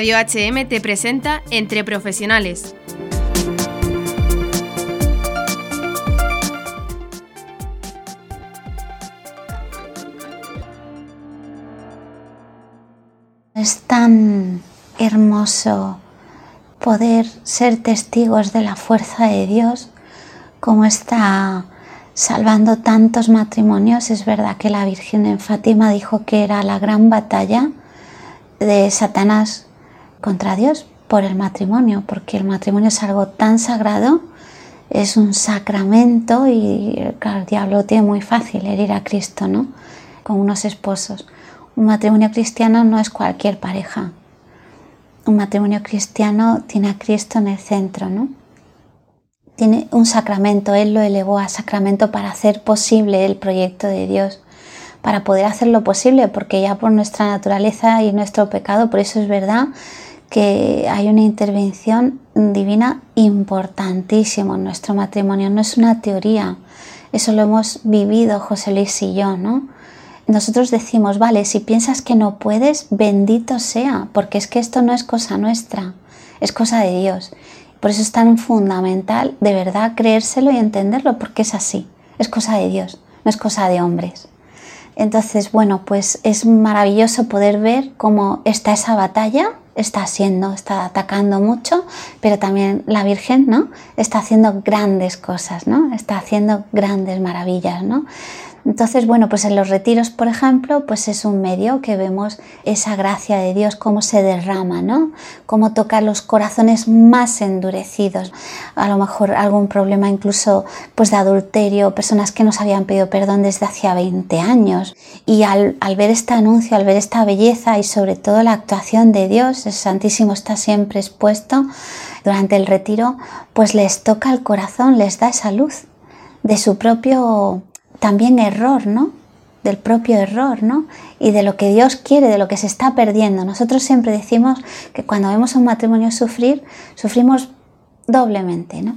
Radio HM te presenta Entre Profesionales. Es tan hermoso poder ser testigos de la fuerza de Dios como está salvando tantos matrimonios. Es verdad que la Virgen en Fátima dijo que era la gran batalla de Satanás contra Dios por el matrimonio, porque el matrimonio es algo tan sagrado, es un sacramento y el diablo tiene muy fácil herir a Cristo, ¿no? Con unos esposos. Un matrimonio cristiano no es cualquier pareja. Un matrimonio cristiano tiene a Cristo en el centro, ¿no? Tiene un sacramento, Él lo elevó a sacramento para hacer posible el proyecto de Dios para poder hacerlo posible, porque ya por nuestra naturaleza y nuestro pecado, por eso es verdad que hay una intervención divina importantísima en nuestro matrimonio, no es una teoría, eso lo hemos vivido José Luis y yo, ¿no? Nosotros decimos, vale, si piensas que no puedes, bendito sea, porque es que esto no es cosa nuestra, es cosa de Dios. Por eso es tan fundamental de verdad creérselo y entenderlo, porque es así, es cosa de Dios, no es cosa de hombres. Entonces, bueno, pues es maravilloso poder ver cómo está esa batalla, está siendo, está atacando mucho, pero también la Virgen, ¿no? Está haciendo grandes cosas, ¿no? Está haciendo grandes maravillas, ¿no? Entonces, bueno, pues en los retiros, por ejemplo, pues es un medio que vemos esa gracia de Dios, cómo se derrama, ¿no? Cómo toca los corazones más endurecidos. A lo mejor algún problema incluso pues de adulterio, personas que nos habían pedido perdón desde hacía 20 años. Y al, al ver este anuncio, al ver esta belleza y sobre todo la actuación de Dios, el Santísimo está siempre expuesto durante el retiro, pues les toca el corazón, les da esa luz de su propio también error, ¿no? Del propio error, ¿no? Y de lo que Dios quiere, de lo que se está perdiendo. Nosotros siempre decimos que cuando vemos a un matrimonio sufrir, sufrimos doblemente, ¿no?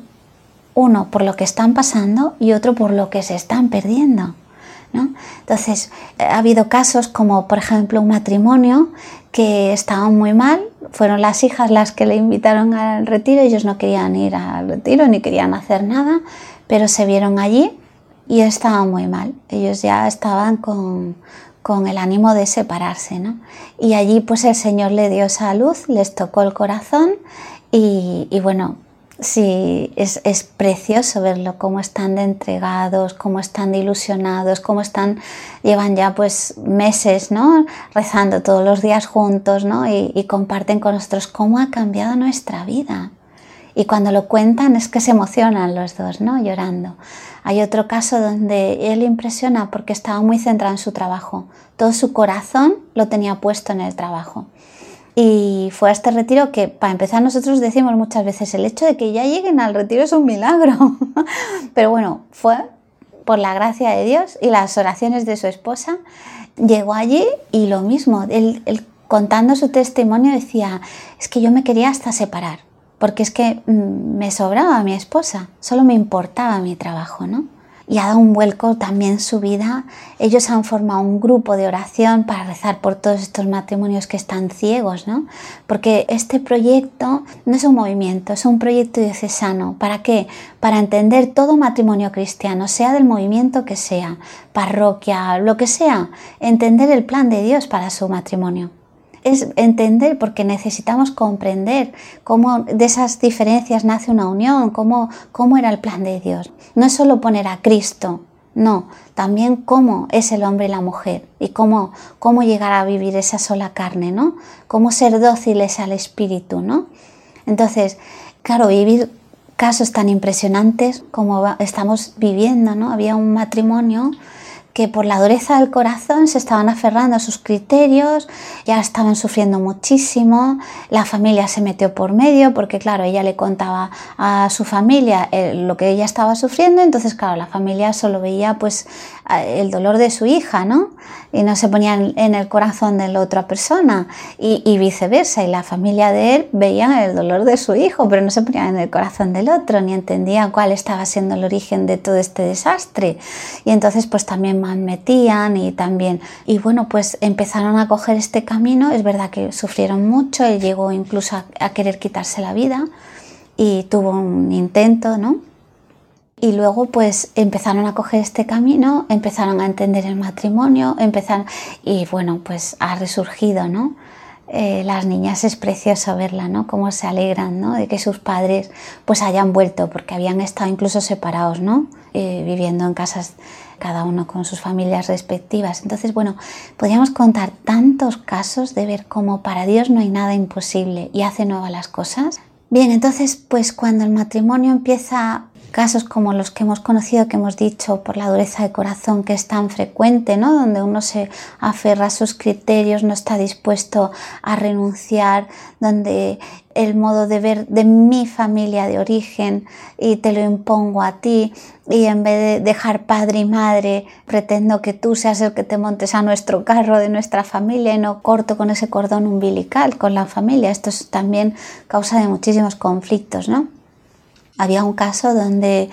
Uno por lo que están pasando y otro por lo que se están perdiendo. ¿no? Entonces, ha habido casos como, por ejemplo, un matrimonio que estaban muy mal, fueron las hijas las que le invitaron al retiro, ellos no querían ir al retiro ni querían hacer nada, pero se vieron allí y estaban muy mal. Ellos ya estaban con, con el ánimo de separarse, ¿no? Y allí pues el Señor le dio esa luz, les tocó el corazón y, y bueno, sí, es, es, precioso verlo, cómo están de entregados, cómo están de ilusionados, cómo están, llevan ya pues meses, ¿no? Rezando todos los días juntos, ¿no? Y, y comparten con nosotros cómo ha cambiado nuestra vida. Y cuando lo cuentan es que se emocionan los dos, ¿no? Llorando. Hay otro caso donde él impresiona porque estaba muy centrado en su trabajo. Todo su corazón lo tenía puesto en el trabajo. Y fue a este retiro que, para empezar, nosotros decimos muchas veces, el hecho de que ya lleguen al retiro es un milagro. Pero bueno, fue por la gracia de Dios y las oraciones de su esposa. Llegó allí y lo mismo, él, él contando su testimonio decía, es que yo me quería hasta separar porque es que mm, me sobraba mi esposa, solo me importaba mi trabajo, ¿no? Y ha dado un vuelco también su vida. Ellos han formado un grupo de oración para rezar por todos estos matrimonios que están ciegos, ¿no? Porque este proyecto no es un movimiento, es un proyecto diocesano. ¿Para qué? Para entender todo matrimonio cristiano, sea del movimiento que sea, parroquia, lo que sea, entender el plan de Dios para su matrimonio es entender, porque necesitamos comprender cómo de esas diferencias nace una unión, cómo, cómo era el plan de Dios. No es solo poner a Cristo, no, también cómo es el hombre y la mujer y cómo, cómo llegar a vivir esa sola carne, ¿no? Cómo ser dóciles al espíritu, ¿no? Entonces, claro, vivir casos tan impresionantes como estamos viviendo, ¿no? Había un matrimonio que por la dureza del corazón se estaban aferrando a sus criterios, ya estaban sufriendo muchísimo, la familia se metió por medio porque claro, ella le contaba a su familia eh, lo que ella estaba sufriendo, entonces claro, la familia solo veía pues el dolor de su hija, ¿no? Y no se ponía en el corazón de la otra persona y, viceversa, y la familia de él veía el dolor de su hijo, pero no se ponía en el corazón del otro, ni entendía cuál estaba siendo el origen de todo este desastre. Y entonces pues también metían y también. Y bueno, pues empezaron a coger este camino. Es verdad que sufrieron mucho, él llegó incluso a, a querer quitarse la vida y tuvo un intento, ¿no? Y luego pues empezaron a coger este camino, empezaron a entender el matrimonio, empezaron y bueno, pues ha resurgido, ¿no? Eh, las niñas es precioso verla, ¿no? Cómo se alegran, ¿no? De que sus padres pues hayan vuelto, porque habían estado incluso separados, ¿no? Eh, viviendo en casas cada uno con sus familias respectivas. Entonces, bueno, podríamos contar tantos casos de ver cómo para Dios no hay nada imposible y hace nuevas las cosas. Bien, entonces, pues cuando el matrimonio empieza casos como los que hemos conocido, que hemos dicho por la dureza de corazón que es tan frecuente, ¿no? donde uno se aferra a sus criterios, no está dispuesto a renunciar, donde el modo de ver de mi familia de origen y te lo impongo a ti y en vez de dejar padre y madre pretendo que tú seas el que te montes a nuestro carro de nuestra familia y no corto con ese cordón umbilical con la familia. Esto es también causa de muchísimos conflictos, ¿no? Había un caso donde,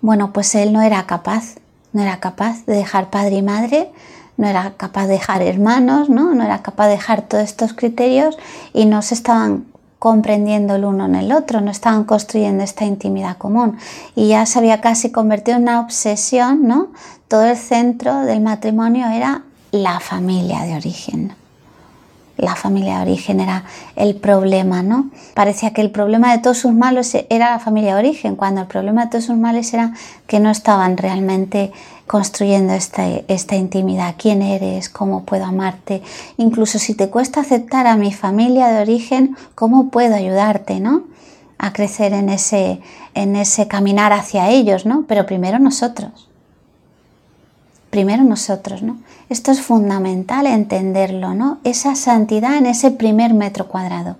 bueno, pues él no era capaz, no era capaz de dejar padre y madre, no era capaz de dejar hermanos, ¿no? No era capaz de dejar todos estos criterios y no se estaban comprendiendo el uno en el otro, no estaban construyendo esta intimidad común y ya se había casi convertido en una obsesión, ¿no? Todo el centro del matrimonio era la familia de origen la familia de origen era el problema, ¿no? Parecía que el problema de todos sus males era la familia de origen, cuando el problema de todos sus males era que no estaban realmente construyendo esta, esta intimidad. ¿Quién eres? ¿Cómo puedo amarte? Incluso si te cuesta aceptar a mi familia de origen, ¿cómo puedo ayudarte, ¿no? A crecer en ese, en ese caminar hacia ellos, ¿no? Pero primero nosotros primero nosotros, ¿no? Esto es fundamental entenderlo, ¿no? Esa santidad en ese primer metro cuadrado.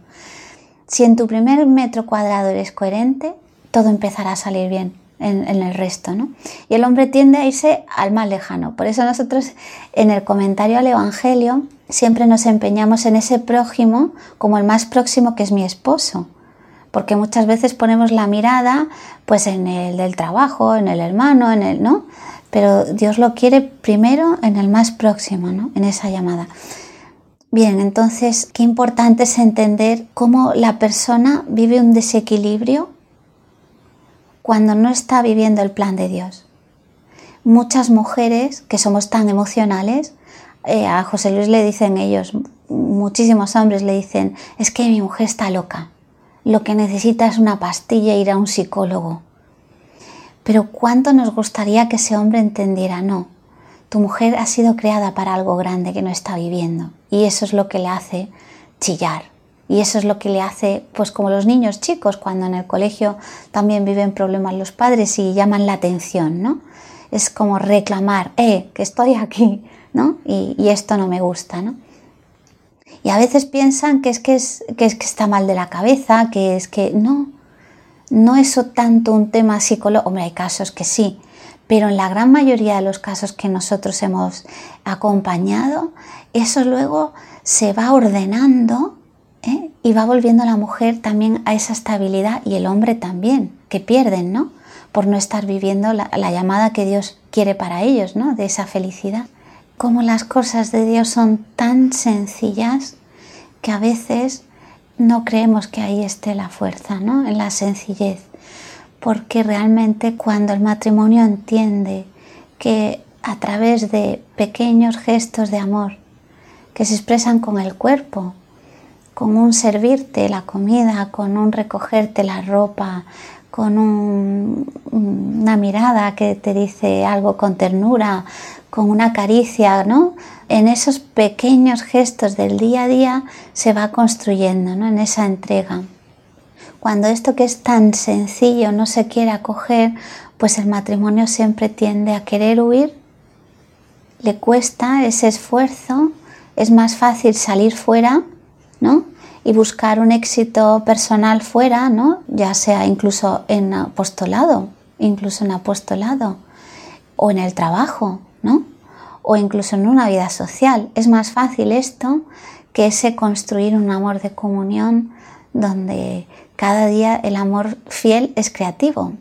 Si en tu primer metro cuadrado eres coherente, todo empezará a salir bien en, el resto, ¿no? Y el hombre tiende a irse al más lejano. Por eso nosotros en el comentario al Evangelio siempre nos empeñamos en ese prójimo como el más próximo que es mi esposo. Porque muchas veces ponemos la mirada pues en el del trabajo, en el hermano, en el, ¿no? Pero Dios lo quiere primero en el más próximo, ¿no? en esa llamada. Bien, entonces, qué importante es entender cómo la persona vive un desequilibrio cuando no está viviendo el plan de Dios. Muchas mujeres que somos tan emocionales, eh, a José Luis le dicen ellos, muchísimos hombres le dicen, es que mi mujer está loca, lo que necesita es una pastilla e ir a un psicólogo. Pero cuánto nos gustaría que ese hombre entendiera, no, tu mujer ha sido creada para algo grande que no está viviendo. Y eso es lo que le hace chillar. Y eso es lo que le hace, pues como los niños chicos, cuando en el colegio también viven problemas los padres y llaman la atención, ¿no? Es como reclamar, eh, que estoy aquí, ¿no? Y, esto no me gusta, ¿no? Y a veces piensan que es que, es que es que está mal de la cabeza, que es que no, no es tanto un tema psicológico, hombre, hay casos que sí, pero en la gran mayoría de los casos que nosotros hemos acompañado, eso luego se va ordenando ¿eh? y va volviendo la mujer también a esa estabilidad y el hombre también, que pierden, ¿no? Por no estar viviendo la, la llamada que Dios quiere para ellos, ¿no? De esa felicidad. Como las cosas de Dios son tan sencillas que a veces no creemos que ahí esté la fuerza, ¿no? En la sencillez. Porque realmente cuando el matrimonio entiende que a través de pequeños gestos de amor que se expresan con el cuerpo, con un servirte la comida, con un recogerte la ropa, con una mirada que te dice algo con ternura, con una caricia, ¿no? En esos pequeños gestos del día a día se va construyendo, ¿no? En esa entrega. Cuando esto que es tan sencillo no se quiere acoger, pues el matrimonio siempre tiende a querer huir, le cuesta ese esfuerzo, es más fácil salir fuera, ¿no? Y buscar un éxito personal fuera, ¿no? Ya sea incluso en apostolado, incluso en apostolado, o en el trabajo, ¿no? O incluso en una vida social. Es más fácil esto que ese construir un amor de comunión donde cada día el amor fiel es creativo.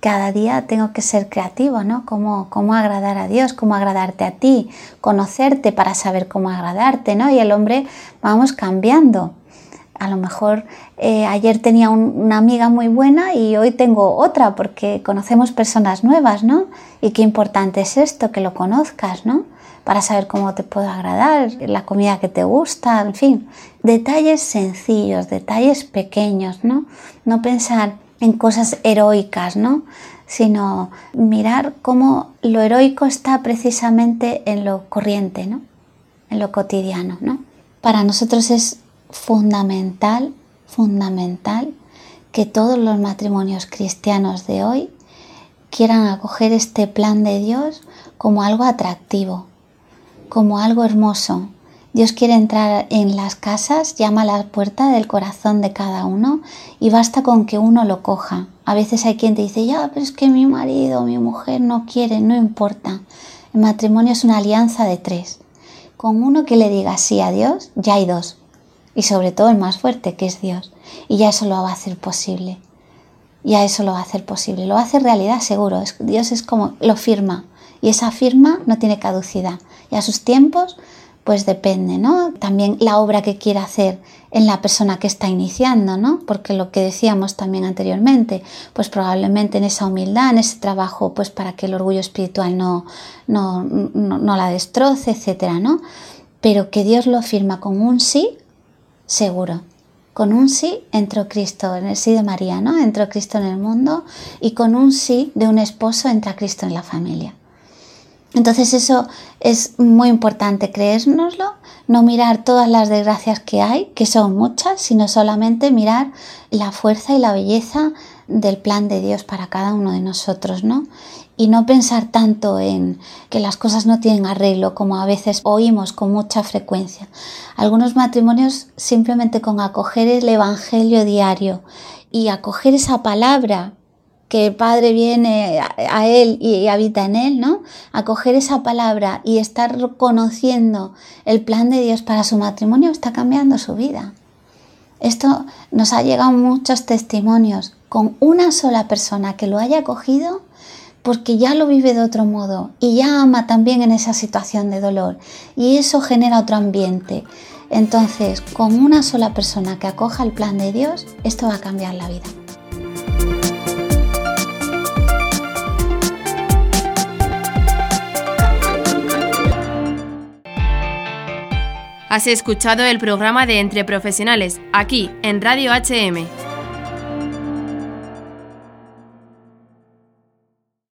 cada día tengo que ser creativo, ¿no? Cómo, cómo agradar a Dios, cómo agradarte a ti, conocerte para saber cómo agradarte, ¿no? Y el hombre vamos cambiando. A lo mejor eh, ayer tenía una amiga muy buena y hoy tengo otra porque conocemos personas nuevas, ¿no? Y qué importante es esto, que lo conozcas, ¿no? Para saber cómo te puedo agradar, la comida que te gusta, en fin. Detalles sencillos, detalles pequeños, ¿no? No pensar en cosas heroicas, ¿no? Sino mirar cómo lo heroico está precisamente en lo corriente, ¿no? En lo cotidiano, ¿no? Para nosotros es fundamental, fundamental que todos los matrimonios cristianos de hoy quieran acoger este plan de Dios como algo atractivo, como algo hermoso, Dios quiere entrar en las casas, llama a la puerta del corazón de cada uno y basta con que uno lo coja. A veces hay quien te dice, ya, pero es que mi marido mi mujer no quiere, no importa. El matrimonio es una alianza de tres. Con uno que le diga sí a Dios, ya hay dos. Y sobre todo el más fuerte, que es Dios. Y ya eso lo va a hacer posible. Ya eso lo va a hacer posible. Lo va a hacer realidad seguro. Dios es como lo firma. Y esa firma no tiene caducidad. Y a sus tiempos pues depende, ¿no? También la obra que quiera hacer en la persona que está iniciando, ¿no? Porque lo que decíamos también anteriormente, pues probablemente en esa humildad, en ese trabajo, pues para que el orgullo espiritual no, no, no, la destroce, etcétera, ¿no? Pero que Dios lo firma con un sí, seguro. Con un sí entró Cristo, en el sí de María, ¿no? Entró Cristo en el mundo y con un sí de un esposo entra Cristo en la familia. Entonces eso es muy importante creérnoslo, no mirar todas las desgracias que hay, que son muchas, sino solamente mirar la fuerza y la belleza del plan de Dios para cada uno de nosotros, ¿no? Y no pensar tanto en que las cosas no tienen arreglo como a veces oímos con mucha frecuencia. Algunos matrimonios simplemente con acoger el Evangelio diario y acoger esa palabra que el Padre viene a, Él y, habita en Él, ¿no? Acoger esa palabra y estar conociendo el plan de Dios para su matrimonio está cambiando su vida. Esto nos ha llegado muchos testimonios con una sola persona que lo haya cogido porque ya lo vive de otro modo y ya ama también en esa situación de dolor y eso genera otro ambiente. Entonces, con una sola persona que acoja el plan de Dios, esto va a cambiar la vida. Has escuchado el programa de Entre Profesionales, aquí en Radio HM.